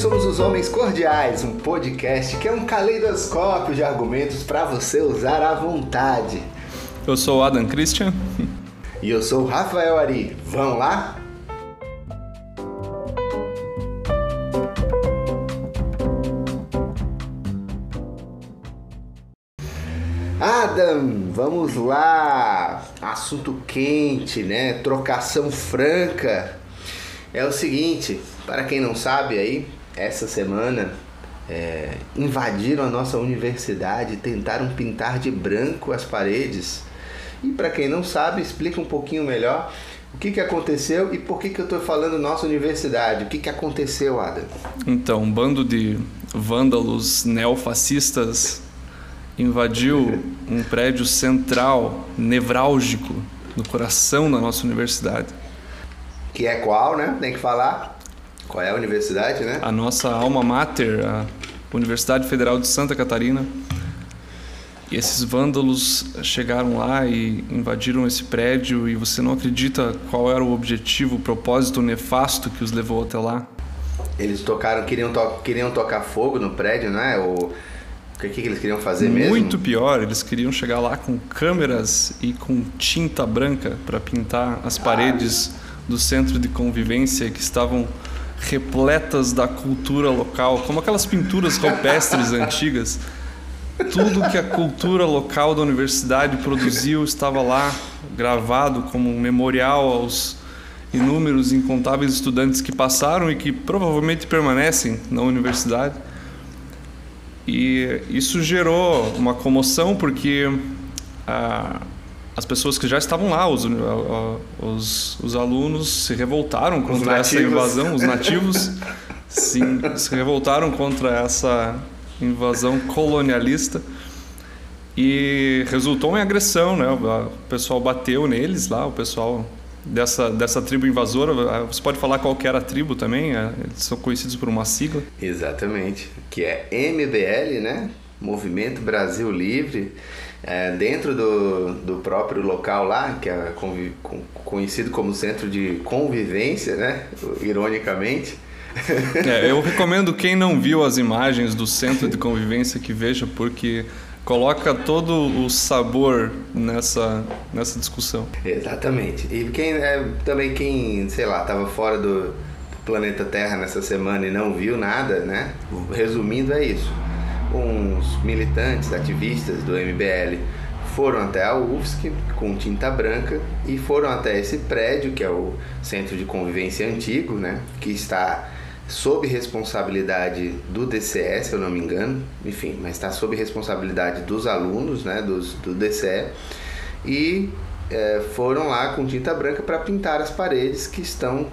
somos os Homens Cordiais, um podcast que é um caleidoscópio de argumentos para você usar à vontade. Eu sou o Adam Christian. E eu sou o Rafael Ari. Vamos lá? Adam, vamos lá. Assunto quente, né? Trocação franca. É o seguinte, para quem não sabe aí, essa semana é, invadiram a nossa universidade, tentaram pintar de branco as paredes. E para quem não sabe, explica um pouquinho melhor o que, que aconteceu e por que, que eu estou falando nossa universidade. O que, que aconteceu, Adam? Então, um bando de vândalos neofascistas invadiu um prédio central, nevrálgico, no coração da nossa universidade. Que é qual, né? Tem que falar. Qual é a universidade, né? A nossa alma mater, a Universidade Federal de Santa Catarina. E esses vândalos chegaram lá e invadiram esse prédio e você não acredita qual era o objetivo, o propósito nefasto que os levou até lá. Eles tocaram, queriam, to queriam tocar fogo no prédio, né? Ou o que, que eles queriam fazer Muito mesmo? Muito pior, eles queriam chegar lá com câmeras e com tinta branca para pintar as paredes ah. do centro de convivência que estavam repletas da cultura local, como aquelas pinturas rupestres antigas. Tudo que a cultura local da universidade produziu estava lá gravado como um memorial aos inúmeros, incontáveis estudantes que passaram e que provavelmente permanecem na universidade. E isso gerou uma comoção porque ah, as pessoas que já estavam lá, os, os, os alunos se revoltaram contra essa invasão, os nativos sim, se revoltaram contra essa invasão colonialista e resultou em agressão, né? O pessoal bateu neles lá, o pessoal dessa, dessa tribo invasora. Você pode falar qual era a tribo também? É, eles são conhecidos por uma sigla. Exatamente, que é MBL, né? Movimento Brasil Livre. É, dentro do, do próprio local lá, que é conhecido como centro de convivência, né? Ironicamente. É, eu recomendo quem não viu as imagens do centro de convivência que veja, porque coloca todo o sabor nessa, nessa discussão. Exatamente. E quem é, também quem, sei lá, estava fora do planeta Terra nessa semana e não viu nada, né? Resumindo é isso. Uns militantes, ativistas do MBL foram até a UFSC com tinta branca e foram até esse prédio que é o Centro de Convivência Antigo, né? Que está sob responsabilidade do DCE, se eu não me engano, enfim, mas está sob responsabilidade dos alunos, né, dos, do DCE, e é, foram lá com tinta branca para pintar as paredes que estão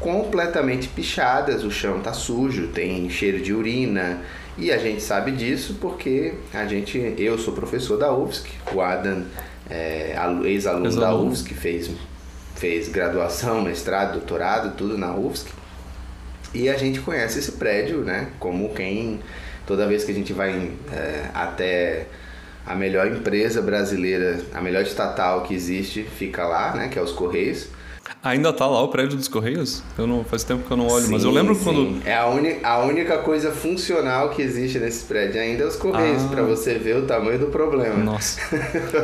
completamente pichadas, o chão está sujo, tem cheiro de urina, e a gente sabe disso porque a gente, eu sou professor da UFSC, o Adam é ex-aluno ex da UFSC, fez, fez graduação, mestrado, doutorado, tudo na UFSC. E a gente conhece esse prédio, né? Como quem toda vez que a gente vai é, até a melhor empresa brasileira, a melhor estatal que existe, fica lá, né? Que é os Correios. Ainda tá lá o prédio dos Correios? Eu não faz tempo que eu não olho, sim, mas eu lembro sim. quando é a, uni, a única coisa funcional que existe nesse prédio ainda é os Correios, ah. para você ver o tamanho do problema. Nossa.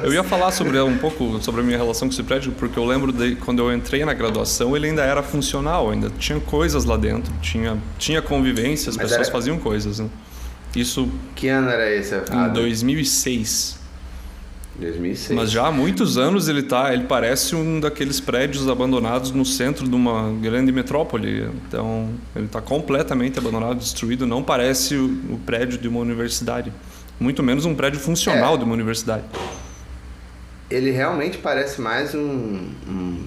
eu ia falar sobre um pouco sobre a minha relação com esse prédio, porque eu lembro de quando eu entrei na graduação, ele ainda era funcional, ainda tinha coisas lá dentro, tinha tinha convivência, as mas pessoas era... faziam coisas, né? Isso Que ano era esse? Em 2006. 2006. Mas já há muitos anos ele tá, ele parece um daqueles prédios abandonados no centro de uma grande metrópole. Então, ele está completamente abandonado, destruído, não parece o, o, prédio de uma universidade, muito menos um prédio funcional é. de uma universidade. Ele realmente parece mais um, um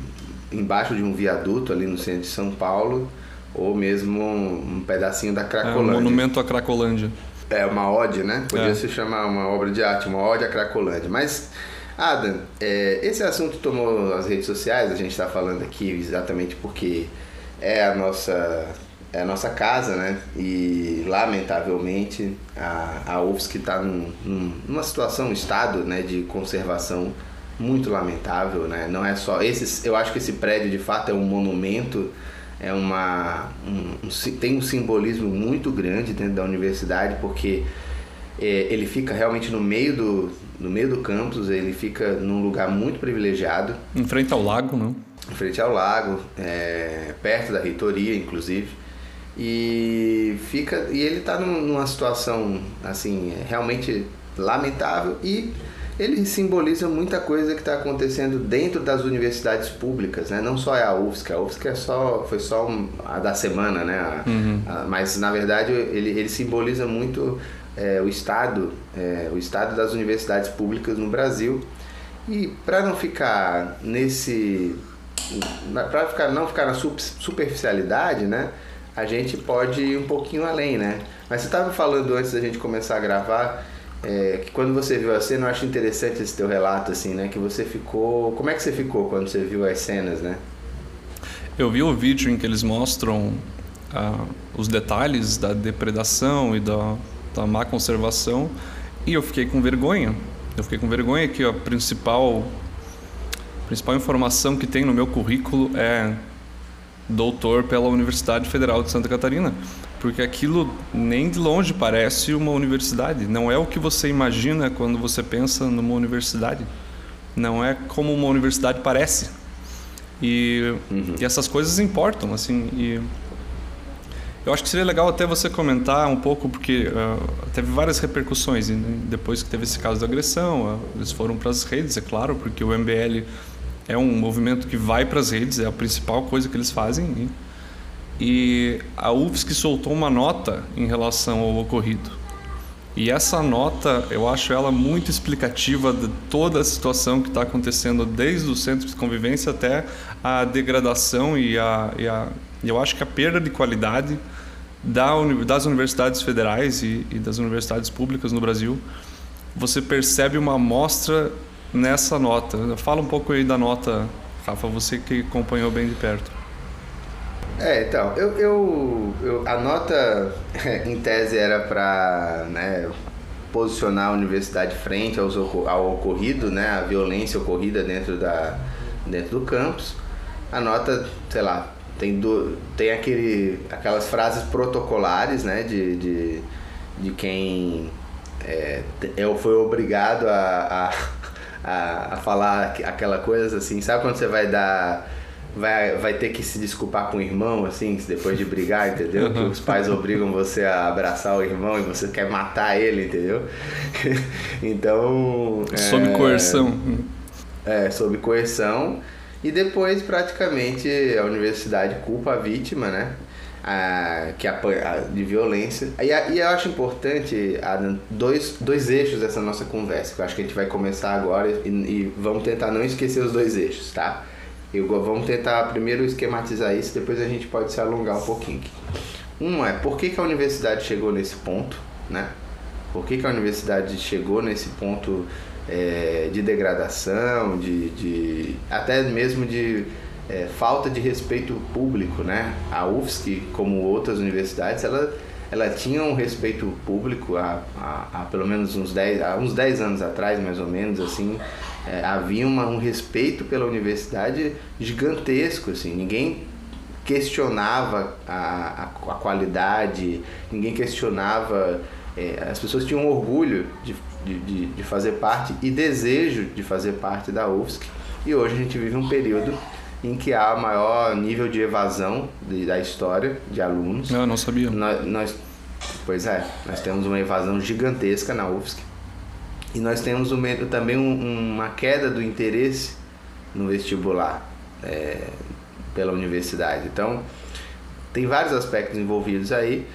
embaixo de um viaduto ali no centro de São Paulo, ou mesmo um, um pedacinho da Cracolândia. É, um monumento à Cracolândia. É, uma ode, né? Podia é. se chamar uma obra de arte, uma ode à Cracolândia. Mas, Adam, é, esse assunto tomou as redes sociais, a gente está falando aqui exatamente porque é a nossa é a nossa casa, né? E lamentavelmente a, a UFSC está num, numa situação, um estado né, de conservação muito lamentável, né? Não é só esses, eu acho que esse prédio de fato é um monumento é uma um, um, tem um simbolismo muito grande dentro da universidade porque é, ele fica realmente no meio do no meio do campus ele fica num lugar muito privilegiado. Em frente ao lago não? Em frente ao lago é, perto da reitoria inclusive. E fica e ele está numa situação assim realmente lamentável e ele simboliza muita coisa que está acontecendo dentro das universidades públicas, né? Não só é a UFSC, a UFSC é só, foi só a da semana, né? A, uhum. a, mas na verdade ele, ele simboliza muito é, o estado, é, o estado das universidades públicas no Brasil. E para não ficar nesse, para ficar não ficar na superficialidade, né? A gente pode ir um pouquinho além, né? Mas você estava falando antes da gente começar a gravar é, que quando você viu a cena, eu acho interessante esse teu relato, assim, né? Que você ficou... Como é que você ficou quando você viu as cenas, né? Eu vi o vídeo em que eles mostram ah, os detalhes da depredação e da, da má conservação e eu fiquei com vergonha. Eu fiquei com vergonha que a principal, a principal informação que tem no meu currículo é doutor pela Universidade Federal de Santa Catarina porque aquilo nem de longe parece uma universidade. Não é o que você imagina quando você pensa numa universidade. Não é como uma universidade parece. E, uhum. e essas coisas importam, assim. E eu acho que seria legal até você comentar um pouco, porque uh, teve várias repercussões. Né? Depois que teve esse caso da agressão, uh, eles foram para as redes, é claro, porque o MBL é um movimento que vai para as redes, é a principal coisa que eles fazem. E, e a UFSC soltou uma nota em relação ao ocorrido. E essa nota, eu acho ela muito explicativa de toda a situação que está acontecendo, desde o centro de convivência até a degradação e a, e a eu acho que a perda de qualidade da, das universidades federais e, e das universidades públicas no Brasil. Você percebe uma amostra nessa nota. Fala um pouco aí da nota, Rafa, você que acompanhou bem de perto. É, então, eu, eu, eu a nota em tese era para né, posicionar a universidade frente aos, ao ocorrido, né, a violência ocorrida dentro, da, dentro do campus. A nota, sei lá, tem, do, tem aquele, aquelas frases protocolares né, de, de, de quem é, foi obrigado a, a, a, a falar aquela coisa assim, sabe quando você vai dar vai, vai ter que se desculpar com o irmão, assim, depois de brigar, entendeu? Que os pais obrigam você a abraçar o irmão e você quer matar ele, entendeu? então. Sob é, coerção. É, sob coerção. E depois, praticamente, a universidade culpa a vítima, né? A, que apanha, de violência. E, e eu acho importante, Adam, dois, dois eixos dessa nossa conversa, que eu acho que a gente vai começar agora e, e vamos tentar não esquecer os dois eixos, tá? Eu, vamos tentar primeiro esquematizar isso, depois a gente pode se alongar um pouquinho. Um é por que, que a universidade chegou nesse ponto, né? Por que, que a universidade chegou nesse ponto é, de degradação, de, de até mesmo de é, falta de respeito público, né? A UFSC, como outras universidades, ela, ela tinha um respeito público há, há, há pelo menos uns 10, há uns 10 anos atrás, mais ou menos, assim, é, havia uma, um respeito pela universidade gigantesco, assim, ninguém questionava a, a, a qualidade, ninguém questionava, é, as pessoas tinham orgulho de, de, de, fazer parte e desejo de fazer parte da UFSC. E hoje a gente vive um período em que há maior nível de evasão de, da história de alunos. Eu não sabia. Nós, nós, pois é, nós temos uma evasão gigantesca na UFSC. E nós temos um, também um, uma queda do interesse no vestibular é, pela universidade. Então, tem vários aspectos envolvidos aí.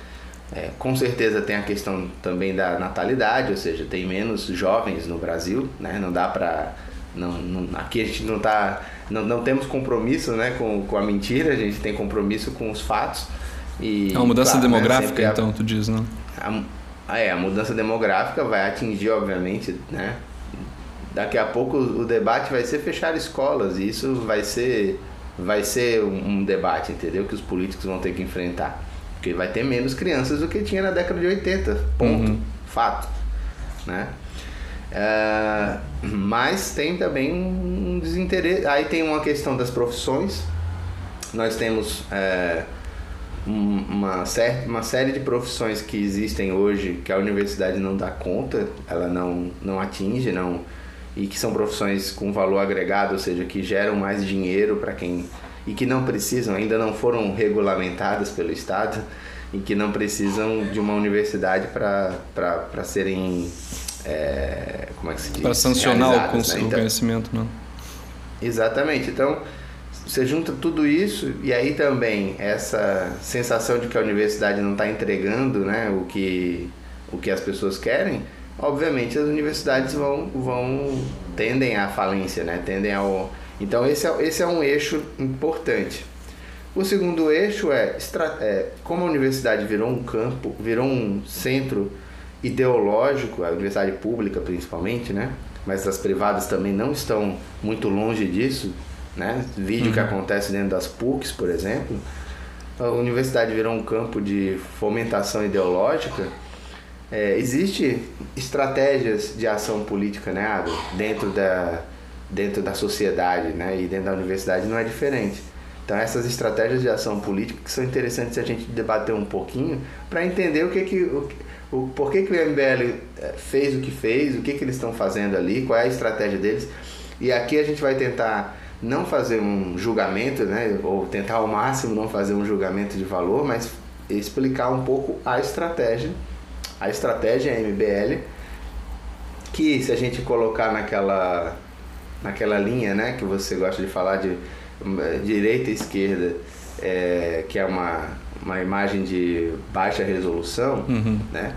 É, com certeza tem a questão também da natalidade, ou seja, tem menos jovens no Brasil, né? Não dá para não, não, aqui a gente não tá não, não temos compromisso né com, com a mentira a gente tem compromisso com os fatos e é uma mudança claro, né, demográfica né, então tu diz não a, ah, é, a mudança demográfica vai atingir, obviamente, né? Daqui a pouco o debate vai ser fechar escolas e isso vai ser, vai ser um, debate, entendeu? Que os políticos vão ter que enfrentar. Porque vai ter menos crianças do que tinha na década de 80, ponto, uhum. fato, né? Uh, mas tem também um desinteresse. Aí tem uma questão das profissões, nós temos é, uma, uma série de profissões que existem hoje que a universidade não dá conta, ela não, não atinge, não e que são profissões com valor agregado, ou seja, que geram mais dinheiro para quem e que não precisam, ainda não foram regulamentadas pelo Estado e que não precisam de uma universidade para serem é, como é que se diz? Para sancionar o, né? então, conhecimento, não? Exatamente. Então, você junta tudo isso e aí também essa sensação de que a universidade não está entregando né, o, que, o que as pessoas querem, obviamente as universidades vão, vão tendem à falência, né? tendem ao... Então esse é, esse é um eixo importante. O segundo eixo é, é como a universidade virou um campo, virou um centro ideológico, a universidade pública principalmente, né? mas as privadas também não estão muito longe disso, né? Vídeo uhum. que acontece dentro das PUCs, por exemplo. A universidade virou um campo de fomentação ideológica. É, existe estratégias de ação política, né, dentro da dentro da sociedade, né, e dentro da universidade não é diferente. Então essas estratégias de ação política que são interessantes a gente debater um pouquinho para entender o que que o, o por que que o MBL é, fez o que fez, o que que eles estão fazendo ali, qual é a estratégia deles. E aqui a gente vai tentar não fazer um julgamento, né, ou tentar ao máximo não fazer um julgamento de valor, mas explicar um pouco a estratégia, a estratégia MBL, que se a gente colocar naquela naquela linha, né, que você gosta de falar de direita e esquerda, é, que é uma, uma imagem de baixa resolução, uhum. né,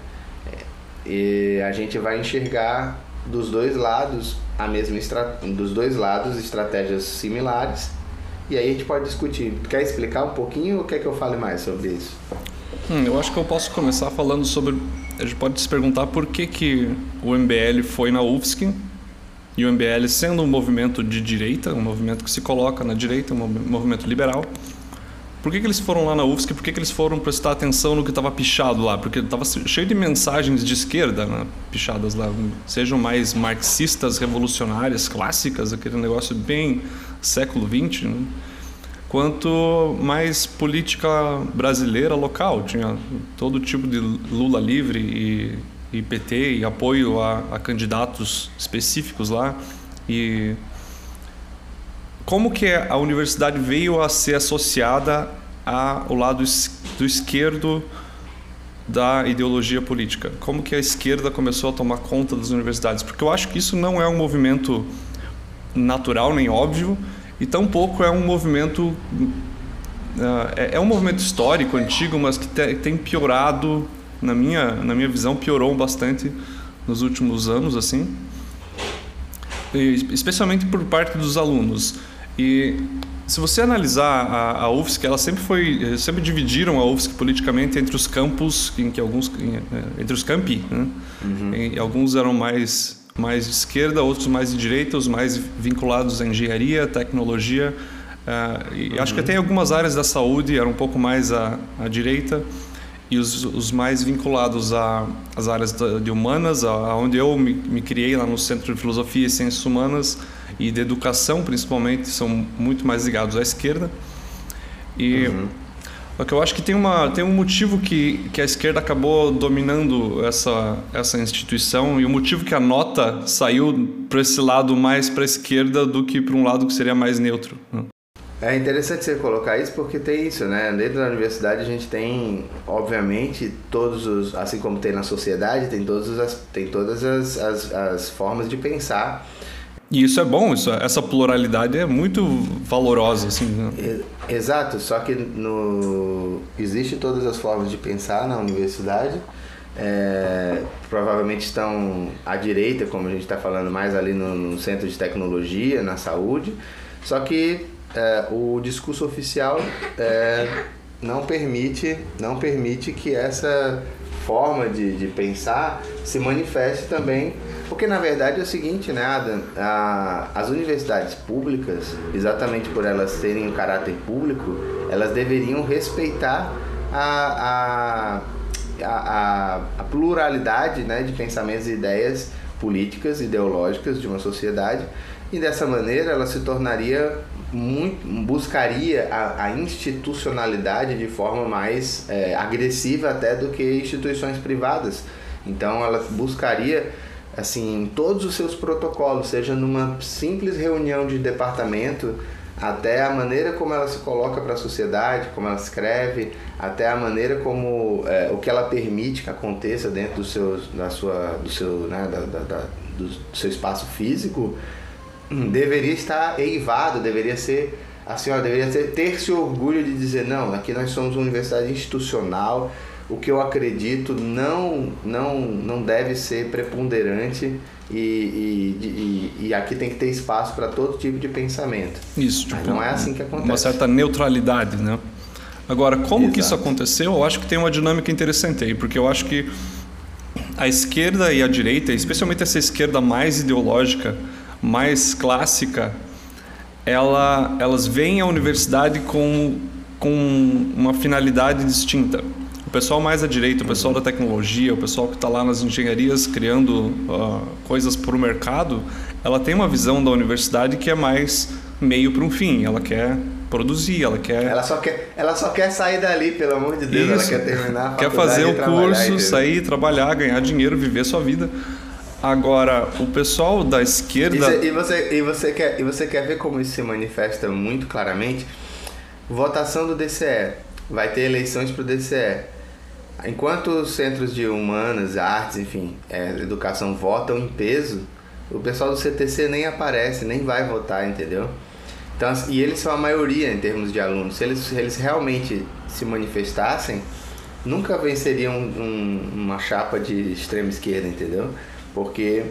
e a gente vai enxergar dos dois lados a mesma dos dois lados estratégias similares e aí a gente pode discutir. Quer explicar um pouquinho ou quer que eu fale mais sobre isso? Hum, eu acho que eu posso começar falando sobre. A gente pode se perguntar por que, que o MBL foi na UFSC e o MBL sendo um movimento de direita, um movimento que se coloca na direita, um movimento liberal, por que, que eles foram lá na UFSC? Por que, que eles foram prestar atenção no que estava pichado lá? Porque estava cheio de mensagens de esquerda né, pichadas lá, sejam mais marxistas, revolucionárias, clássicas, aquele negócio bem século XX, né? quanto mais política brasileira local. Tinha todo tipo de Lula livre e, e PT e apoio a, a candidatos específicos lá. E como que a universidade veio a ser associada ao lado do esquerdo da ideologia política? Como que a esquerda começou a tomar conta das universidades? Porque eu acho que isso não é um movimento natural nem óbvio e tampouco é um movimento uh, é, é, um movimento histórico antigo, mas que te, tem piorado na minha na minha visão piorou bastante nos últimos anos assim, e, especialmente por parte dos alunos. E se você analisar a, a UFSC, ela sempre foi, sempre dividiram a UFSC politicamente entre os campos, em que alguns, é, entre os campi, né? Uhum. E alguns eram mais mais de esquerda, outros mais de direita, os mais vinculados à engenharia, tecnologia. Uh, e uhum. acho que até em algumas áreas da saúde era um pouco mais à, à direita e os, os mais vinculados às áreas de humanas, onde eu me, me, criei lá no Centro de Filosofia e Ciências Humanas e de Educação, principalmente, são muito mais ligados à esquerda. E uhum. que eu acho que tem, uma, tem um motivo que, que a esquerda acabou dominando essa, essa instituição e o motivo que a nota saiu para esse lado mais para a esquerda do que para um lado que seria mais neutro. Né? É interessante você colocar isso porque tem isso, né? Dentro da universidade a gente tem, obviamente, todos os, assim como tem na sociedade, tem todas as, tem todas as, as, as formas de pensar. E isso é bom, isso, essa pluralidade é muito valorosa, assim. Né? Exato, só que no existe todas as formas de pensar na universidade. É, provavelmente estão à direita, como a gente está falando mais ali no, no centro de tecnologia, na saúde. Só que é, o discurso oficial é, não permite não permite que essa forma de, de pensar se manifeste também porque na verdade é o seguinte né Adam a, as universidades públicas exatamente por elas terem um caráter público elas deveriam respeitar a, a, a, a pluralidade né, de pensamentos e ideias políticas, ideológicas de uma sociedade e dessa maneira ela se tornaria muito, buscaria a, a institucionalidade de forma mais é, agressiva até do que instituições privadas. Então ela buscaria assim todos os seus protocolos, seja numa simples reunião de departamento até a maneira como ela se coloca para a sociedade, como ela escreve, até a maneira como é, o que ela permite que aconteça dentro do seu, da sua, do seu, né, da, da, da, do seu espaço físico, hum, deveria estar eivado, deveria ser a senhora deveria ter, ter esse orgulho de dizer não, aqui nós somos uma universidade institucional, o que eu acredito não não não deve ser preponderante e, e, e, e aqui tem que ter espaço para todo tipo de pensamento. Isso, tipo, não é assim que acontece. Uma certa neutralidade, né? Agora, como Exato. que isso aconteceu? Eu acho que tem uma dinâmica interessante aí, porque eu acho que a esquerda e a direita, especialmente essa esquerda mais ideológica, mais clássica, ela, elas veem a universidade com, com uma finalidade distinta. O pessoal mais à direita, o pessoal da tecnologia, o pessoal que está lá nas engenharias criando uh, coisas para o mercado, ela tem uma visão da universidade que é mais meio para um fim. Ela quer produzir, ela quer. Ela só quer, ela só quer sair dali, pelo amor de Deus. Isso. Ela quer terminar a Quer fazer o curso, sair, trabalhar, ganhar dinheiro, viver sua vida. Agora, o pessoal da esquerda. E, você, e, você quer, e você quer ver como isso se manifesta muito claramente? Votação do DCE. Vai ter eleições para o DCE. Enquanto os centros de humanas, artes, enfim, é, educação votam em peso, o pessoal do CTC nem aparece, nem vai votar, entendeu? Então, e eles são a maioria em termos de alunos. Se eles, eles realmente se manifestassem, nunca venceriam um, uma chapa de extrema esquerda, entendeu? Porque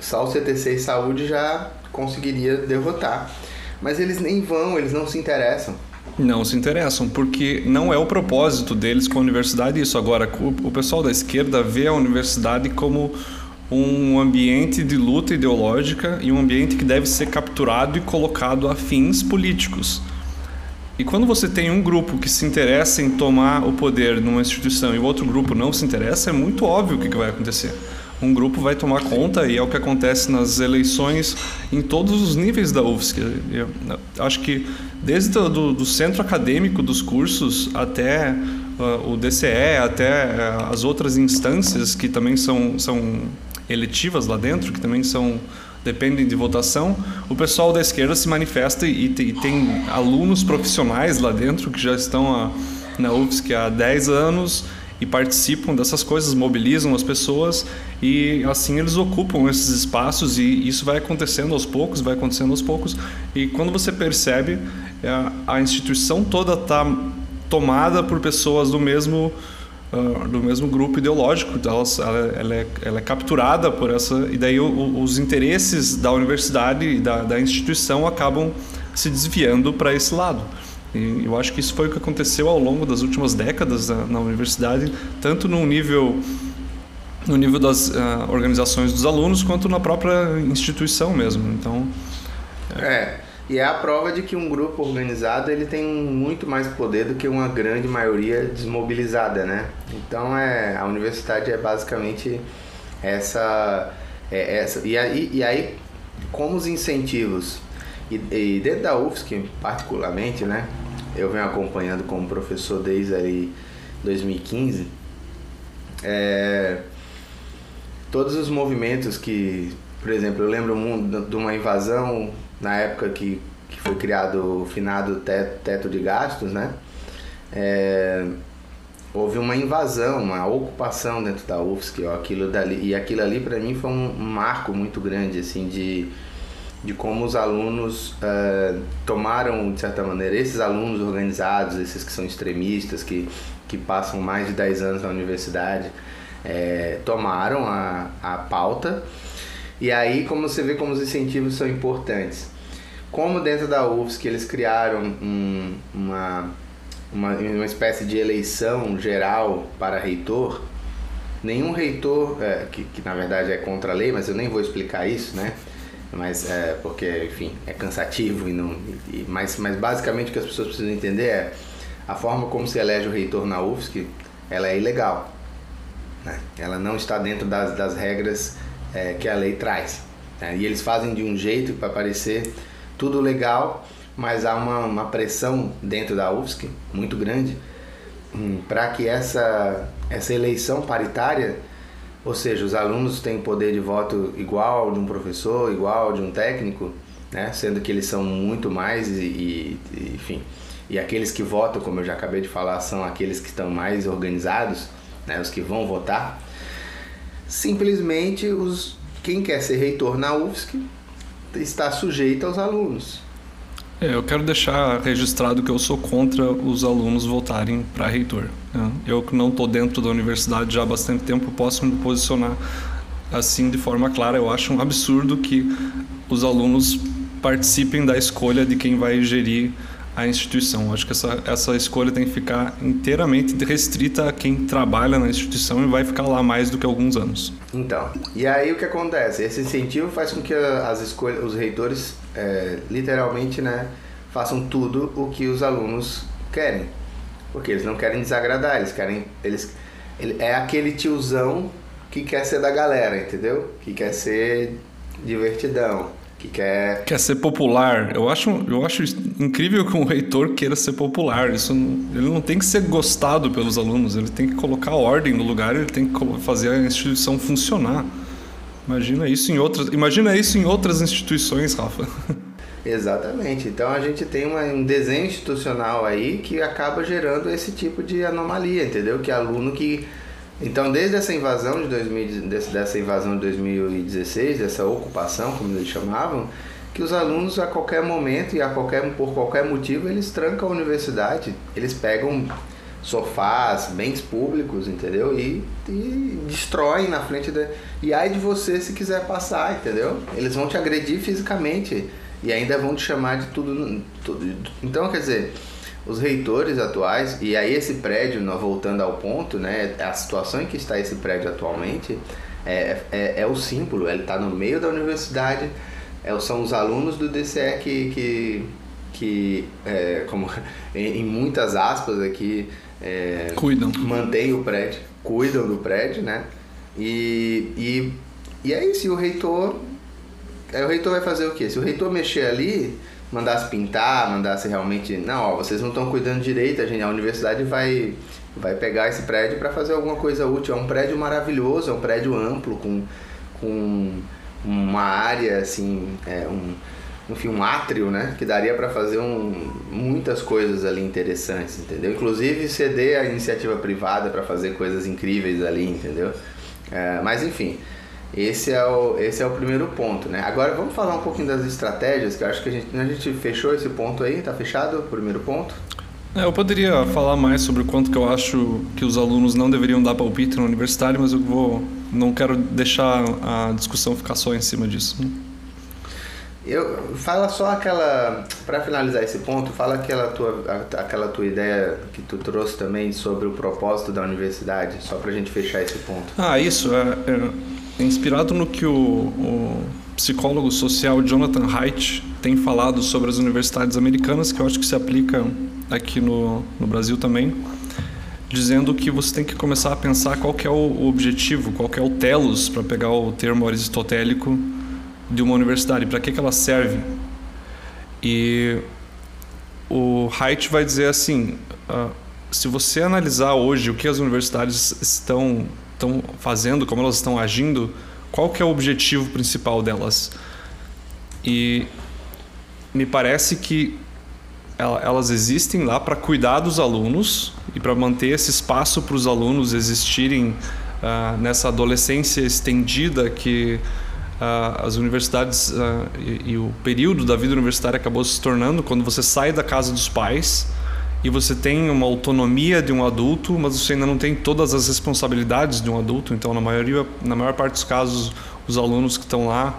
só o CTC e saúde já conseguiria derrotar. Mas eles nem vão, eles não se interessam. Não se interessam, porque não é o propósito deles com a universidade isso. Agora, o pessoal da esquerda vê a universidade como um ambiente de luta ideológica e um ambiente que deve ser capturado e colocado a fins políticos. E quando você tem um grupo que se interessa em tomar o poder numa instituição e o outro grupo não se interessa, é muito óbvio o que vai acontecer um grupo vai tomar conta e é o que acontece nas eleições em todos os níveis da UFSC. Eu acho que desde do, do centro acadêmico dos cursos até uh, o DCE, até uh, as outras instâncias que também são, são eletivas lá dentro, que também são dependem de votação, o pessoal da esquerda se manifesta e, e tem alunos profissionais lá dentro que já estão a, na UFSC há 10 anos e participam dessas coisas, mobilizam as pessoas e assim eles ocupam esses espaços e isso vai acontecendo aos poucos, vai acontecendo aos poucos e quando você percebe é, a instituição toda está tomada por pessoas do mesmo uh, do mesmo grupo ideológico, ela, ela, é, ela é capturada por essa e daí o, os interesses da universidade e da, da instituição acabam se desviando para esse lado. E eu acho que isso foi o que aconteceu ao longo das últimas décadas na, na universidade, tanto no nível no nível das uh, organizações dos alunos quanto na própria instituição mesmo. Então é. é. e é a prova de que um grupo organizado ele tem muito mais poder do que uma grande maioria desmobilizada, né? Então é a universidade é basicamente essa é essa e aí, e aí como os incentivos e, e dentro da UFSC, particularmente, né? Eu venho acompanhando como professor desde aí 2015. É, todos os movimentos que, por exemplo, eu lembro de uma invasão na época que, que foi criado o finado teto, teto de gastos, né? É, houve uma invasão, uma ocupação dentro da UFSC, ó, aquilo dali, e aquilo ali para mim foi um marco muito grande assim de de como os alunos uh, tomaram, de certa maneira, esses alunos organizados, esses que são extremistas, que, que passam mais de 10 anos na universidade, é, tomaram a, a pauta. E aí, como você vê como os incentivos são importantes. Como dentro da UFSC eles criaram um, uma, uma, uma espécie de eleição geral para reitor, nenhum reitor, é, que, que na verdade é contra a lei, mas eu nem vou explicar isso, né? Mas é porque enfim é cansativo e não e, mas mas basicamente o que as pessoas precisam entender é a forma como se elege o reitor na UFSC ela é ilegal né? ela não está dentro das, das regras é, que a lei traz. Né? E eles fazem de um jeito para parecer tudo legal, mas há uma, uma pressão dentro da UFSC muito grande hum, para que essa, essa eleição paritária, ou seja, os alunos têm poder de voto igual de um professor, igual de um técnico, né? sendo que eles são muito mais e, e enfim. E aqueles que votam, como eu já acabei de falar, são aqueles que estão mais organizados, né? os que vão votar. Simplesmente os quem quer ser reitor na UFSC está sujeito aos alunos. É, eu quero deixar registrado que eu sou contra os alunos votarem para reitor. Né? Eu que não estou dentro da universidade já há bastante tempo posso me posicionar assim de forma clara. Eu acho um absurdo que os alunos participem da escolha de quem vai gerir a instituição. Acho que essa, essa escolha tem que ficar inteiramente restrita a quem trabalha na instituição e vai ficar lá mais do que alguns anos. Então, e aí o que acontece? Esse incentivo faz com que as escolhas, os reitores, é, literalmente, né, façam tudo o que os alunos querem, porque eles não querem desagradar, eles querem, eles, ele, é aquele tiozão que quer ser da galera, entendeu? Que quer ser divertidão que quer quer ser popular. Eu acho, eu acho incrível que um reitor queira ser popular. Isso não, ele não tem que ser gostado pelos alunos, ele tem que colocar ordem no lugar, ele tem que fazer a instituição funcionar. Imagina isso em outras, imagina isso em outras instituições, Rafa. Exatamente. Então a gente tem uma, um desenho institucional aí que acaba gerando esse tipo de anomalia, entendeu? Que aluno que então, desde essa invasão de 2000, dessa invasão de 2016, dessa ocupação, como eles chamavam, que os alunos a qualquer momento e a qualquer por qualquer motivo eles trancam a universidade, eles pegam sofás, bens públicos, entendeu? E, e destroem na frente da e aí de você se quiser passar, entendeu? Eles vão te agredir fisicamente e ainda vão te chamar de tudo, tudo. Então, quer dizer, os reitores atuais, e aí esse prédio, voltando ao ponto, né, a situação em que está esse prédio atualmente é, é, é o símbolo, ele está no meio da universidade, é, são os alunos do DCE que, que, que é, como em, em, muitas aspas aqui, é, cuidam. mantém o prédio, cuidam do prédio, né? E, e, e é isso, e o reitor, o reitor vai fazer o quê? Se o reitor mexer ali, mandasse pintar, mandasse realmente, não, ó, vocês não estão cuidando direito, a, gente, a universidade vai vai pegar esse prédio para fazer alguma coisa útil. É um prédio maravilhoso, é um prédio amplo com, com uma área assim, é um enfim, um átrio, né, que daria para fazer um, muitas coisas ali interessantes, entendeu? Inclusive ceder a iniciativa privada para fazer coisas incríveis ali, entendeu? É, mas enfim, esse é, o, esse é o primeiro ponto, né? Agora vamos falar um pouquinho das estratégias, que eu acho que a gente, a gente fechou esse ponto aí, tá fechado o primeiro ponto? É, eu poderia falar mais sobre o quanto que eu acho que os alunos não deveriam dar palpite no universitário, mas eu vou não quero deixar a discussão ficar só em cima disso. Né? Eu fala só aquela para finalizar esse ponto, fala aquela tua aquela tua ideia que tu trouxe também sobre o propósito da universidade, só para a gente fechar esse ponto. Ah, isso é, é inspirado no que o, o psicólogo social Jonathan Haidt tem falado sobre as universidades americanas, que eu acho que se aplica aqui no, no Brasil também, dizendo que você tem que começar a pensar qual é o objetivo, qual é o telos, para pegar o termo aristotélico, de uma universidade, para que, que ela serve. E o Haidt vai dizer assim, uh, se você analisar hoje o que as universidades estão estão fazendo, como elas estão agindo, qual que é o objetivo principal delas. E me parece que elas existem lá para cuidar dos alunos e para manter esse espaço para os alunos existirem uh, nessa adolescência estendida que uh, as universidades uh, e, e, o período da vida universitária acabou se tornando quando você sai da casa dos pais e você tem uma autonomia de um adulto, mas você ainda não tem todas as responsabilidades de um adulto. Então, na maioria, na maior parte dos casos, os alunos que estão lá,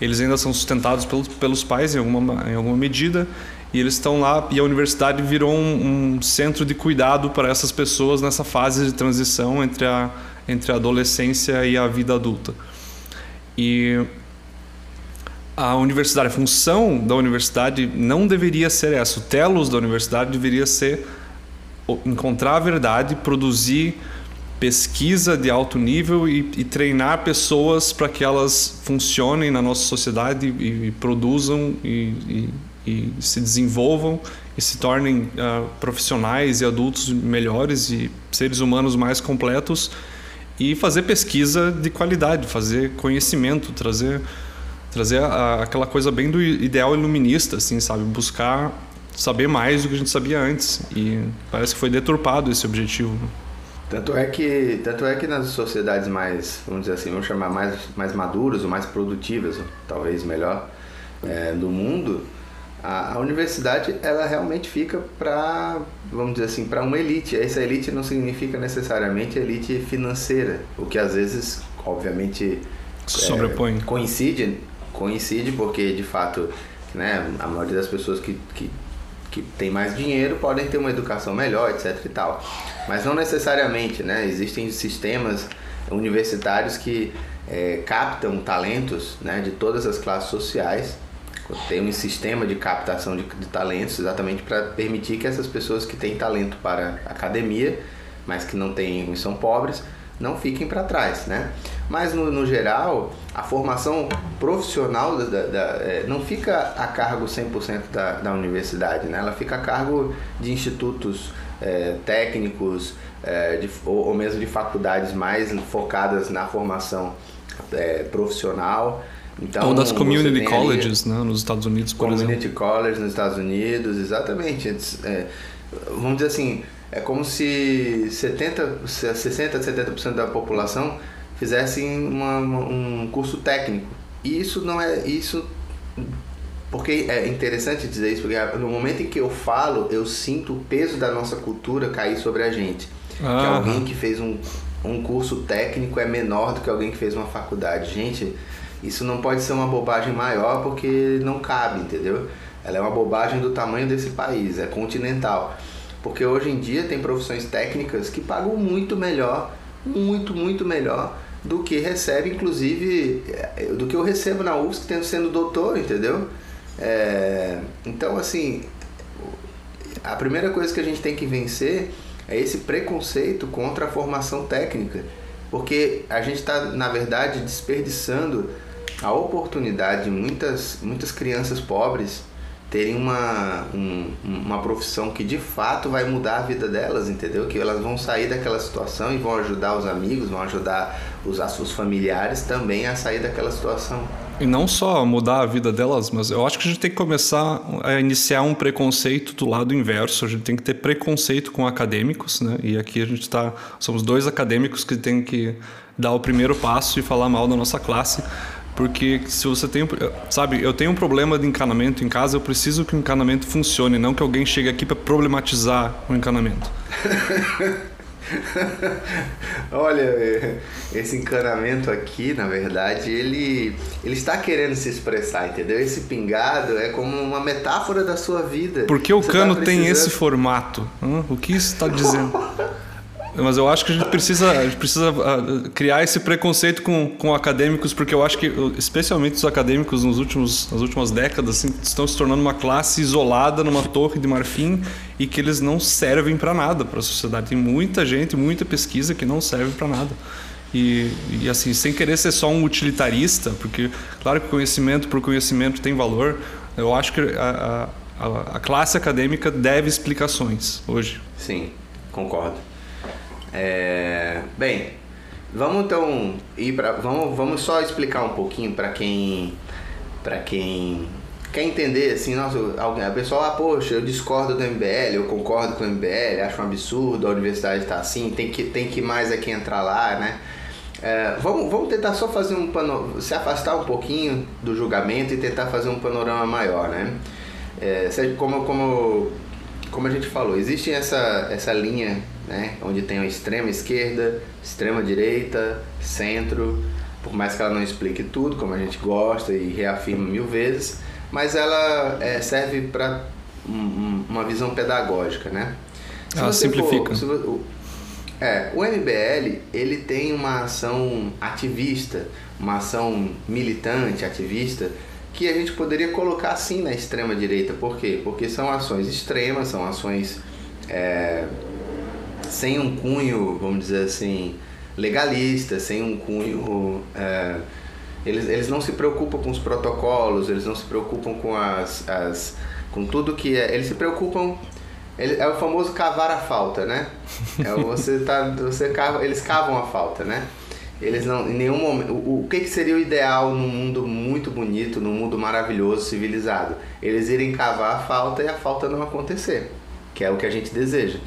eles ainda são sustentados pelos, pelos pais em alguma, em alguma medida e eles estão lá e a universidade virou um, um, centro de cuidado para essas pessoas nessa fase de transição entre a entre a adolescência e a vida adulta. E a universidade, a função da universidade não deveria ser essa. O telos da universidade deveria ser encontrar a verdade, produzir pesquisa de alto nível e, e treinar pessoas para que elas funcionem na nossa sociedade e, e produzam e, e, se desenvolvam e se tornem uh, profissionais e adultos melhores e seres humanos mais completos e fazer pesquisa de qualidade, fazer conhecimento, trazer trazer a, aquela coisa bem do ideal iluminista, assim, sabe, buscar saber mais do que a gente sabia antes. E parece que foi deturpado esse objetivo. Tanto é que tanto é que nas sociedades mais vamos dizer assim vamos chamar mais mais maduras ou mais produtivas talvez melhor é, do mundo a, a, universidade ela realmente fica para vamos dizer assim para uma elite. Essa elite não significa necessariamente elite financeira o que às vezes obviamente sobrepõe. é, coincide coincide porque de fato né a maioria das pessoas que, que que tem mais dinheiro podem ter uma educação melhor etc e tal. Mas não necessariamente né existem sistemas universitários que é, captam talentos né, de todas as classes sociais. Tem um sistema de captação de, de talentos exatamente para permitir que essas pessoas que têm talento para academia, mas que não têm, são pobres, não fiquem para trás, né? Mas no, no, geral, a formação profissional da, da, da, é, não fica a cargo 100% da, da universidade, né? Ela fica a cargo de institutos é, técnicos é, de, ou, ou, mesmo de faculdades mais focadas na formação é, profissional. Então, Ou das community colleges, né, nos Estados Unidos, por community exemplo. Community colleges nos Estados Unidos, exatamente. É, vamos dizer assim, é como se 70, 60, 70% da população fizessem uma, um curso técnico. E isso não é isso porque é interessante dizer isso, porque no momento em que eu falo, eu sinto o peso da nossa cultura cair sobre a gente. Ah, que alguém que fez um, um curso técnico é menor do que alguém que fez uma faculdade. Gente, isso não pode ser uma bobagem maior porque não cabe, entendeu? Ela é uma bobagem do tamanho desse país, é continental. Porque hoje em dia tem profissões técnicas que pagam muito melhor, muito, muito melhor do que recebe, inclusive, é, do que eu recebo na UFSC tendo sendo doutor, entendeu? É, então, assim, a primeira coisa que a gente tem que vencer é esse preconceito contra a formação técnica, porque a gente está, na verdade, desperdiçando a oportunidade de muitas, muitas crianças pobres terem uma, um, uma profissão que de fato vai mudar a vida delas, entendeu? Que elas vão sair daquela situação e vão ajudar os amigos, vão ajudar os, os familiares também a sair daquela situação. E não só mudar a vida delas, mas eu acho que a gente tem que começar a iniciar um preconceito do lado inverso. A gente tem que ter preconceito com acadêmicos, né? E aqui a gente está, somos dois acadêmicos que tem que dar o primeiro passo e falar mal da nossa classe porque se você tem, sabe, eu tenho um problema de encanamento em casa, eu preciso que o encanamento funcione, não que alguém chegue aqui para problematizar o encanamento. Olha, esse encanamento aqui, na verdade, ele, ele está querendo se expressar, entendeu? Esse pingado é como uma metáfora da sua vida. Porque o Você tá cano tá tem esse formato? O que isso está dizendo? Mas eu acho que a gente precisa, a gente precisa uh, criar esse preconceito com, com acadêmicos, porque eu acho que, especialmente os acadêmicos nos últimos, nas últimas décadas, assim, estão se tornando uma classe isolada numa torre de marfim e que eles não servem para nada para a sociedade. Tem muita gente, muita pesquisa que não serve para nada. E, e, assim, sem querer ser só um utilitarista, porque, claro que conhecimento por conhecimento tem valor, eu acho que a, a, a classe acadêmica deve explicações hoje. Sim, concordo. É, bem, vamos então ir para vamos, vamos só explicar um pouquinho para quem para quem quer entender assim, nossa, alguém, a pessoa, ah, poxa, eu discordo do MBL, eu concordo com o MBL, acho um absurdo a universidade estar tá assim, tem que tem que mais aqui entrar lá, né? É, vamos, vamos tentar só fazer um pano, se afastar um pouquinho do julgamento e tentar fazer um panorama maior, né? É, como, como, como a gente falou, existe essa, essa linha né? onde tem a extrema esquerda, extrema direita, centro, por mais que ela não explique tudo, como a gente gosta e reafirma mil vezes, mas ela é, serve para um, uma visão pedagógica, né? Se ela simplifica. For, é, o MBL ele tem uma ação ativista, uma ação militante, ativista, que a gente poderia colocar assim na extrema direita. Por quê? Porque são ações extremas, são ações é, sem um cunho, vamos dizer assim, legalista, sem um cunho. É, eles, eles não se preocupam com os protocolos, eles não se preocupam com as, as com tudo que é. Eles se preocupam. Ele, é o famoso cavar a falta, né? É você tá, você cava, eles cavam a falta, né? Eles não, em nenhum momento. O, o que, que seria o ideal num mundo muito bonito, num mundo maravilhoso, civilizado? Eles irem cavar a falta e a falta não acontecer, que é o que a gente deseja.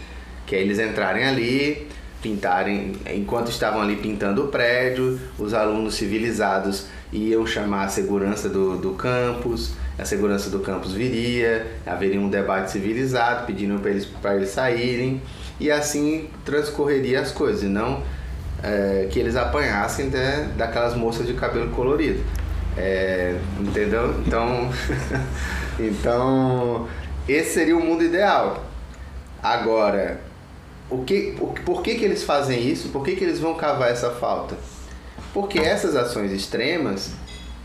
Que é eles entrarem ali, pintarem, enquanto estavam ali pintando o prédio, os alunos civilizados iam chamar a segurança do, do campus, a segurança do campus viria, haveria um debate civilizado, pedindo para eles, eles saírem, e assim transcorreria as coisas, e não é, que eles apanhassem de, daquelas moças de cabelo colorido. É, entendeu? Então, então, esse seria o mundo ideal. Agora, o que, por, por que, que eles fazem isso? Por que, que eles vão cavar essa falta? Porque essas ações extremas,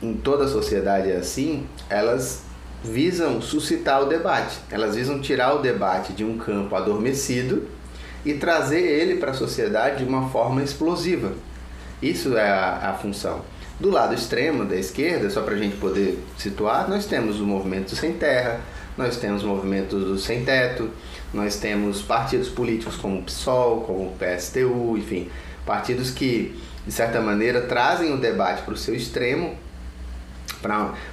em toda a sociedade é assim, elas visam suscitar o debate. Elas visam tirar o debate de um campo adormecido e trazer ele para a sociedade de uma forma explosiva. Isso é a, a função. Do lado extremo da esquerda, só para a gente poder situar, nós temos o movimento sem terra, nós temos o movimento do sem teto, nós temos partidos políticos como o PSOL, como o PSTU, enfim, partidos que, de certa maneira, trazem o debate para o seu extremo,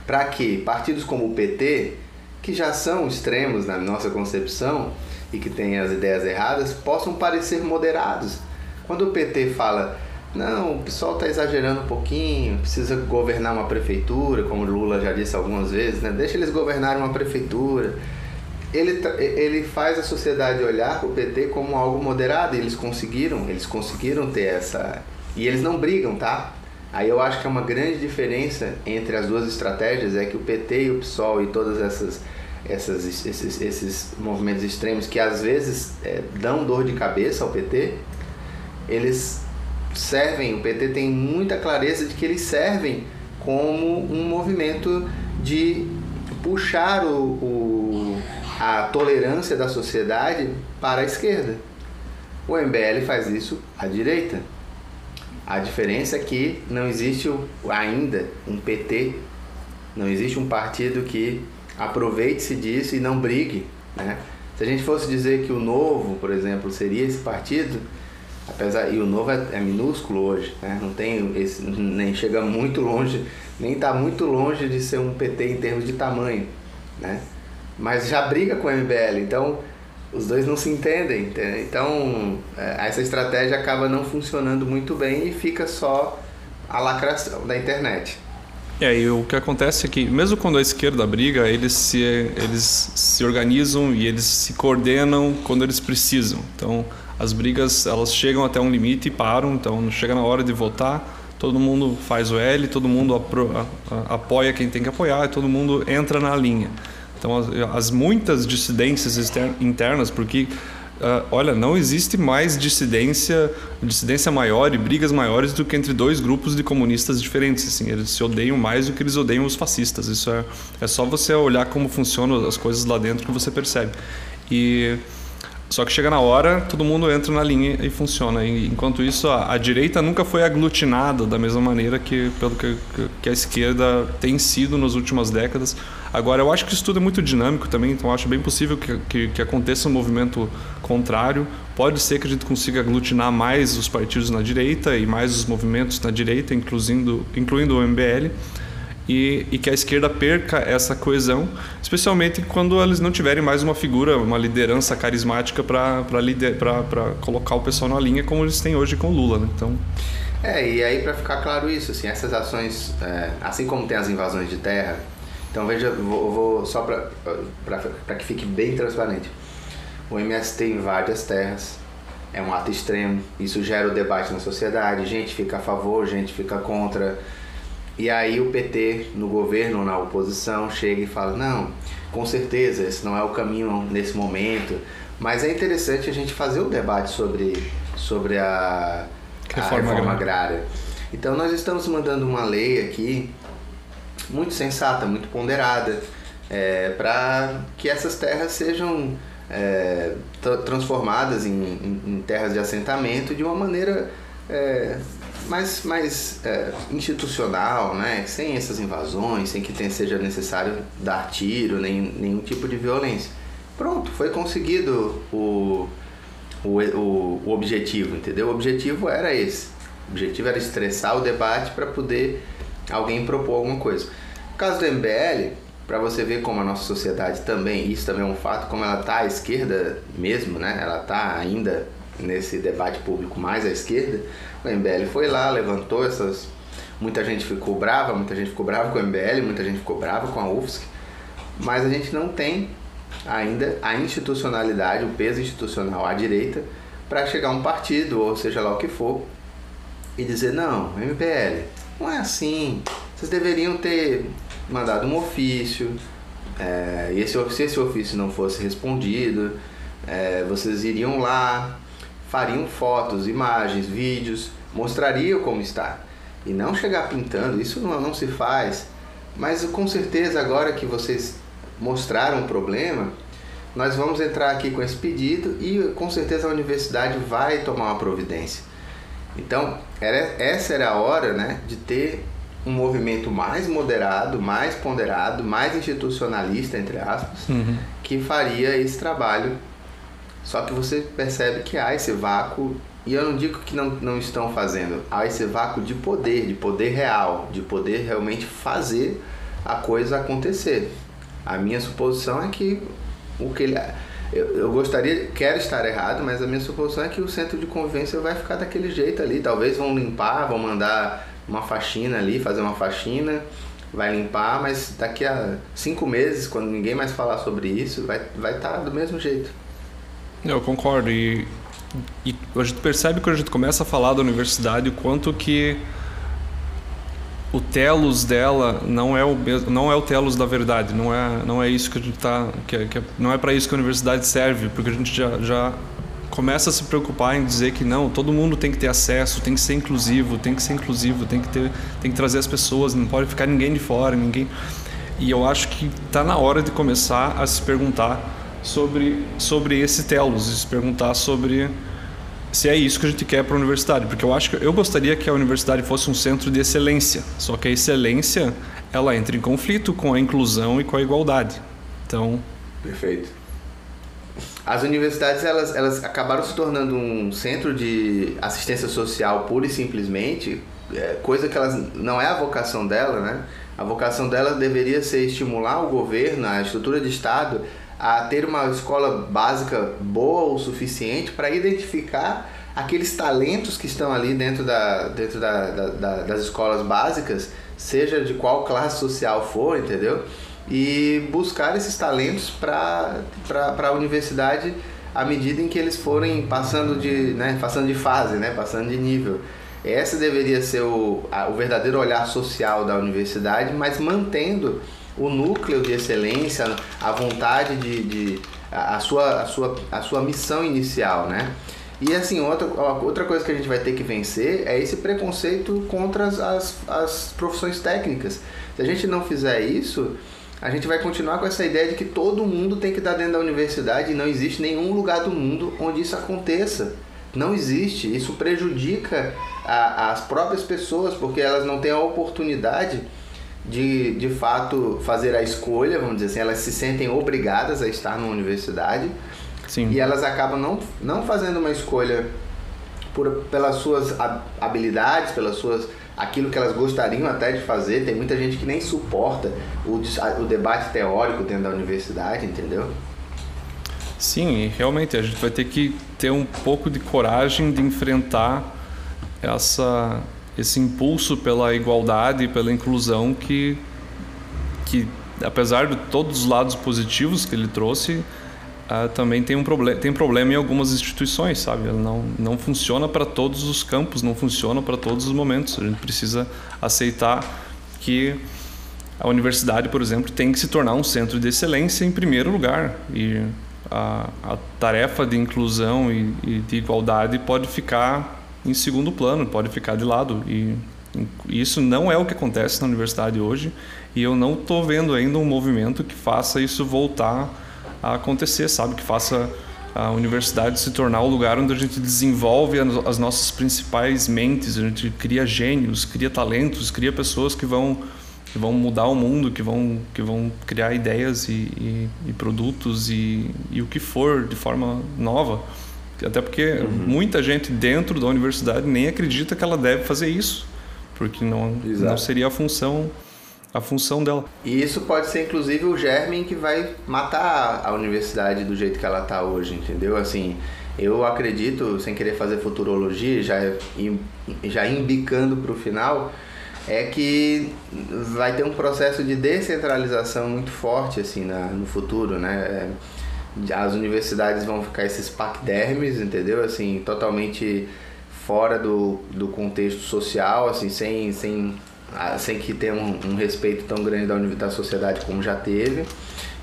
para que partidos como o PT, que já são extremos na nossa concepção, e que têm as ideias erradas possam parecer moderados. Quando o PT fala, não, o pessoal está exagerando um pouquinho, precisa governar uma prefeitura, como Lula já disse algumas vezes, né? deixa eles governarem uma prefeitura. Ele, ele faz a sociedade olhar o PT como algo moderado e eles conseguiram, eles conseguiram ter essa. E eles não brigam, tá? Aí eu acho que é uma grande diferença entre as duas estratégias é que o PT e o PSOL e todas essas essas, esses, esses movimentos extremos que às vezes é, dão dor de cabeça ao PT, eles servem, o PT tem muita clareza de que eles servem como um movimento de puxar o, o, a tolerância da sociedade para a esquerda. O MBL faz isso à direita. A diferença é que não existe ainda um PT, não existe um partido que aproveite-se disso e não brigue. Né? Se a gente fosse dizer que o novo, por exemplo, seria esse partido, apesar e o novo é, é minúsculo hoje, né? não tem esse, nem chega muito longe, nem está muito longe de ser um PT em termos de tamanho, né? Mas já briga com o MBL, então os dois não se entendem, então é, essa estratégia acaba não funcionando muito bem e fica só a lacração da internet. É, e o que acontece é que, mesmo quando a esquerda briga, eles se, eles se organizam e eles se coordenam quando eles precisam. Então, as brigas elas chegam até um limite e param. Então, chega na hora de votar, todo mundo faz o L, todo mundo apro, a, a, apoia quem tem que apoiar, todo mundo entra na linha. Então, as, as muitas dissidências internas, porque uh, olha, não existe mais dissidência, dissidência maior e brigas maiores do que entre dois grupos de comunistas diferentes. Assim, eles se odeiam mais do que eles odeiam os fascistas. Isso é, é só você olhar como funcionam as coisas lá dentro que você percebe. E só que chega na hora, todo mundo entra na linha e funciona. E, enquanto isso, a, a, direita nunca foi aglutinada da mesma maneira que pelo que, que, a esquerda tem sido nas últimas décadas. Agora, eu acho que isso tudo é muito dinâmico também, então acho bem possível que, que, que aconteça um movimento contrário. Pode ser que a gente consiga aglutinar mais os partidos na direita e mais os movimentos na direita, incluindo, incluindo o MBL e, e, que a esquerda perca essa coesão, especialmente quando eles não tiverem mais uma figura, uma liderança carismática para colocar o pessoal na linha como eles têm hoje com Lula. Né? Então... É, e aí para ficar claro isso, assim, essas ações, é, assim como tem as invasões de terra, então veja, vou, vou só para que fique bem transparente. O MST invade as terras, é um ato extremo, isso gera o debate na sociedade, gente fica a favor, gente fica contra e aí o PT no governo, na oposição, chega e fala: não, com certeza, esse não é o caminho nesse momento. Mas é interessante a gente fazer o um debate sobre, sobre a, reforma, a reforma agrária. Então nós estamos mandando uma lei aqui muito sensata, muito ponderada, é, para que essas terras sejam é, transformadas em, em, em, terras de assentamento de uma maneira é, mais, mais é, institucional, né? sem essas invasões, sem que tenha, seja necessário dar tiro, nem nenhum tipo de violência. Pronto, foi conseguido o, o, o, o objetivo, entendeu? O objetivo era esse. O objetivo era estressar o debate para poder alguém propor alguma coisa. No caso do MBL, para você ver como a nossa sociedade também, isso também é um fato, como ela está à esquerda mesmo, né? Ela está ainda nesse debate público mais à esquerda. O MBL foi lá, levantou essas. Muita gente ficou brava, muita gente ficou brava com o MBL, muita gente ficou brava com a UFSC, mas a gente não tem ainda a institucionalidade, o peso institucional à direita para chegar um partido, ou seja lá o que for, e dizer: não, MBL, não é assim. Vocês deveriam ter mandado um ofício, é, e esse, se esse ofício não fosse respondido, é, vocês iriam lá, fariam fotos, imagens, vídeos, mostrariam como está. E não chegar pintando, isso não, não se faz. Mas com certeza agora que vocês mostraram o problema, nós vamos entrar aqui com esse pedido e com certeza a universidade vai tomar uma providência. Então, era, essa era a hora né, de ter um movimento mais moderado, mais ponderado, mais institucionalista, entre aspas, uhum. que faria esse trabalho. Só que você percebe que há esse vácuo, e eu não digo que não, não estão fazendo, há esse vácuo de poder, de poder real, de poder realmente fazer a coisa acontecer. A minha suposição é que o que ele. Eu, eu gostaria, quero estar errado, mas a minha suposição é que o centro de convivência vai ficar daquele jeito ali. Talvez vão limpar, vão mandar uma faxina ali, fazer uma faxina, vai limpar, mas daqui a cinco meses, quando ninguém mais falar sobre isso, vai estar vai tá do mesmo jeito. Eu concordo. E, e a gente percebe quando a gente começa a falar da universidade o quanto que o telos dela não é o não é o telos da verdade não é não é isso que a gente tá que, que não é para isso que a universidade serve porque a gente já, já começa a se preocupar em dizer que não todo mundo tem que ter acesso tem que ser inclusivo tem que ser inclusivo tem que ter tem que trazer as pessoas não pode ficar ninguém de fora ninguém e eu acho que está na hora de começar a se perguntar sobre sobre esse telos e se perguntar sobre se é isso que a gente quer para a universidade, porque eu acho que eu gostaria que a universidade fosse um centro de excelência. Só que a excelência ela entra em conflito com a inclusão e com a igualdade. Então, perfeito. As universidades elas, elas acabaram se tornando um centro de assistência social pura e simplesmente, é, coisa que elas não é a vocação dela, né? A vocação dela deveria ser estimular o governo, a estrutura de Estado a ter uma escola básica boa o suficiente para identificar aqueles talentos que estão ali dentro, da, dentro da, da, da, das escolas básicas, seja de qual classe social for, entendeu? E buscar esses talentos para a universidade à medida em que eles forem passando de, né, passando de fase, né, passando de nível. Essa deveria ser o, a, o verdadeiro olhar social da universidade, mas mantendo o núcleo de excelência, a vontade de, de a, sua, a, sua, a sua missão inicial, né? E assim, outra, outra coisa que a gente vai ter que vencer é esse preconceito contra as, as, as profissões técnicas. Se a gente não fizer isso, a gente vai continuar com essa ideia de que todo mundo tem que estar dentro da universidade e não existe nenhum lugar do mundo onde isso aconteça. Não existe. Isso prejudica a, as próprias pessoas porque elas não têm a oportunidade de, de fato fazer a escolha, vamos dizer assim, elas se sentem obrigadas a estar numa universidade Sim. e elas acabam não, não fazendo uma escolha por, pelas suas habilidades, pelas suas aquilo que elas gostariam até de fazer. Tem muita gente que nem suporta o, o debate teórico dentro da universidade, entendeu? Sim, realmente a gente vai ter que ter um pouco de coragem de enfrentar essa esse impulso pela igualdade pela inclusão que, que apesar de todos os lados positivos que ele trouxe, uh, também tem um problema tem problema em algumas instituições, sabe? Ela não não funciona para todos os campos, não funciona para todos os momentos. A gente precisa aceitar que a universidade, por exemplo, tem que se tornar um centro de excelência em primeiro lugar e a, a tarefa de inclusão e, e de igualdade pode ficar em segundo plano, pode ficar de lado. E isso não é o que acontece na universidade hoje. E eu não estou vendo ainda um movimento que faça isso voltar a acontecer, sabe? Que faça a universidade se tornar o lugar onde a gente desenvolve as nossas principais mentes, a gente cria gênios, cria talentos, cria pessoas que vão que vão mudar o mundo, que vão que vão criar ideias e, e, e produtos e, e o que for de forma nova. Até porque uhum. muita gente dentro da universidade nem acredita que ela deve fazer isso, porque não, não seria a função a função dela. E isso pode ser inclusive o germe que vai matar a universidade do jeito que ela está hoje, entendeu? Assim, eu acredito, sem querer fazer futurologia, já já embicando para o final, é que vai ter um processo de descentralização muito forte assim na, no futuro, né? As universidades vão ficar esses paquidermes, entendeu? Assim, totalmente fora do, do contexto social, assim, sem, sem ah, sem que tenha um, um, respeito tão grande da, da sociedade como já teve.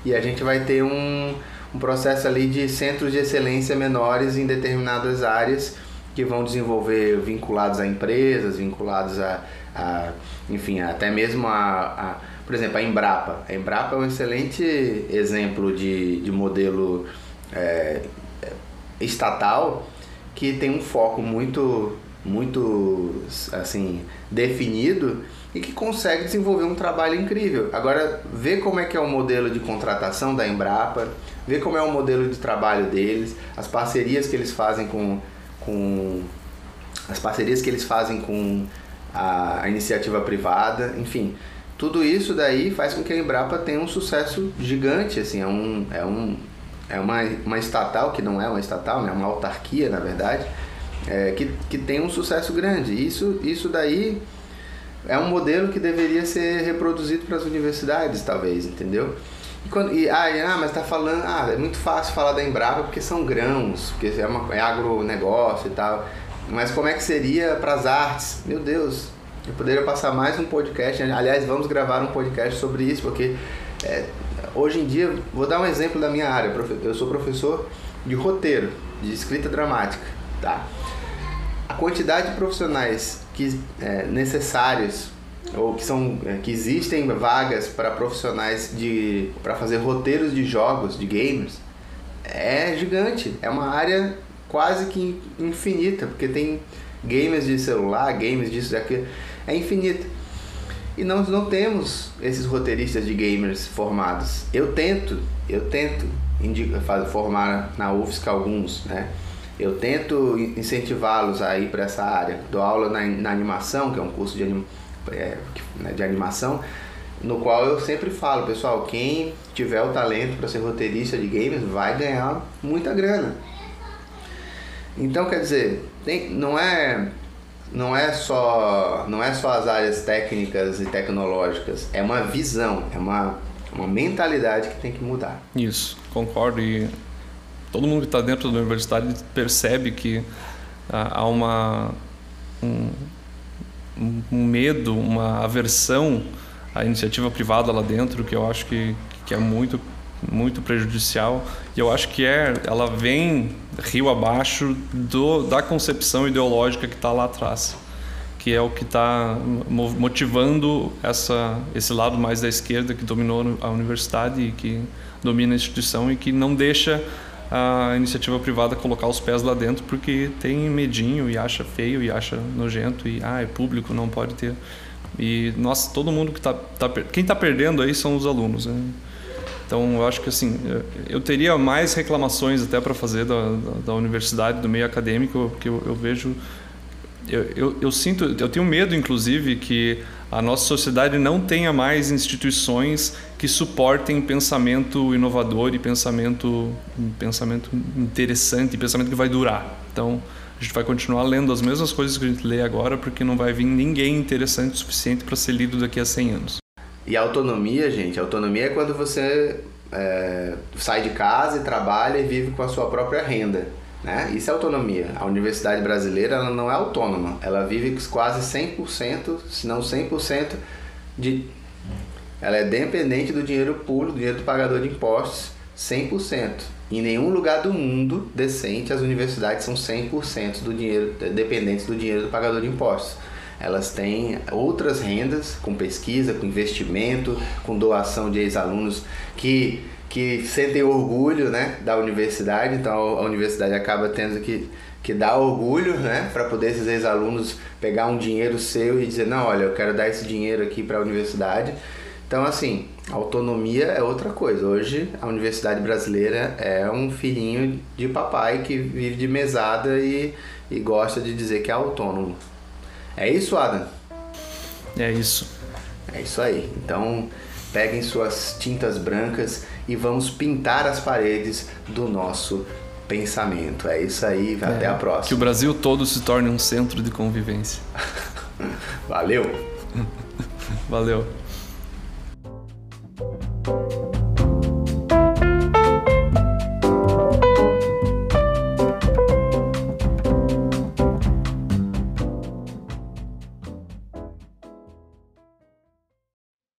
E a gente vai ter um, um processo ali de centros de excelência menores em determinadas áreas que vão desenvolver vinculados a empresas, vinculados a, a enfim, até mesmo a, a, por exemplo, a Embrapa. A Embrapa é um excelente exemplo de, de modelo é, estatal que tem um foco muito, muito assim, definido e que consegue desenvolver um trabalho incrível. Agora, vê como é que é o modelo de contratação da Embrapa, vê como é o modelo de trabalho deles, as parcerias que eles fazem com, com as parcerias que eles fazem com a, a iniciativa privada, enfim, tudo isso daí faz com que a Embrapa tenha um sucesso gigante, assim, é um é um é uma, uma estatal que não é uma estatal, né, é uma autarquia na verdade, é, que, que tem um sucesso grande. Isso isso daí é um modelo que deveria ser reproduzido para as universidades, talvez, entendeu? E quando, e, ah, ah, mas tá falando, ah, é muito fácil falar da Embrapa porque são grãos, porque é, uma, é agronegócio e tal. Mas como é que seria para as artes? Meu Deus, eu poderia passar mais um podcast. Aliás, vamos gravar um podcast sobre isso, porque é, hoje em dia, vou dar um exemplo da minha área. Eu sou professor de roteiro, de escrita dramática, tá? A quantidade de profissionais que é, necessários ou que são é, que existem vagas para profissionais de para fazer roteiros de jogos de games é gigante é uma área quase que infinita porque tem games de celular games disso daquilo é infinita e nós não temos esses roteiristas de gamers formados eu tento eu tento formar na UFSC alguns né eu tento incentivá-los a ir para essa área. Dou aula na, na, animação, que é um curso de, anim, é, né, de animação, no qual eu sempre falo, pessoal, quem tiver o talento para ser roteirista de games vai ganhar muita grana. Então, quer dizer, tem, não é não é só não é só as áreas técnicas e tecnológicas, é uma visão, é uma, uma mentalidade que tem que mudar. Isso, concordo e todo mundo que está dentro da universidade percebe que ah, há uma um, um, medo, uma aversão à iniciativa privada lá dentro que eu acho que, que é muito muito prejudicial e eu acho que é ela vem rio abaixo do, da concepção ideológica que está lá atrás que é o que está motivando essa esse lado mais da esquerda que dominou a universidade e que domina a instituição e que não deixa a iniciativa privada colocar os pés lá dentro porque tem medinho e acha feio e acha nojento e ah, é público, não pode ter. E nossa, todo mundo que está tá, quem está perdendo aí são os alunos. Né? Então eu acho que assim eu teria mais reclamações até para fazer da, da, da, universidade, do meio acadêmico, porque eu, eu vejo eu, eu, eu, sinto, eu tenho medo, inclusive, que a nossa sociedade não tenha mais instituições que suportem pensamento inovador e pensamento, pensamento interessante, pensamento que vai durar. Então, a gente vai continuar lendo as mesmas coisas que a gente lê agora, porque não vai vir ninguém interessante o suficiente para ser lido daqui a 100 anos. E autonomia, gente, autonomia é quando você é, sai de casa e trabalha e vive com a sua própria renda. Né? Isso é autonomia. A universidade brasileira ela não é autônoma, ela vive quase 100%, se não 100% de ela é dependente do dinheiro público, do dinheiro do pagador de impostos, 100%. Em nenhum lugar do mundo decente as universidades são 100% do dinheiro dependentes do dinheiro do pagador de impostos. Elas têm outras rendas com pesquisa, com investimento, com doação de ex-alunos que, que sentem orgulho né, da universidade, então a universidade acaba tendo que, que dar orgulho né, para poder esses ex-alunos pegar um dinheiro seu e dizer: não, olha, eu quero dar esse dinheiro aqui para a universidade. Então, assim, autonomia é outra coisa. Hoje, a universidade brasileira é um filhinho de papai que vive de mesada e, e gosta de dizer que é autônomo. É isso, Adam? É isso. É isso aí. Então, peguem suas tintas brancas e vamos pintar as paredes do nosso pensamento. É isso aí, é. até a próxima. Que o Brasil todo se torne um centro de convivência. Valeu! Valeu!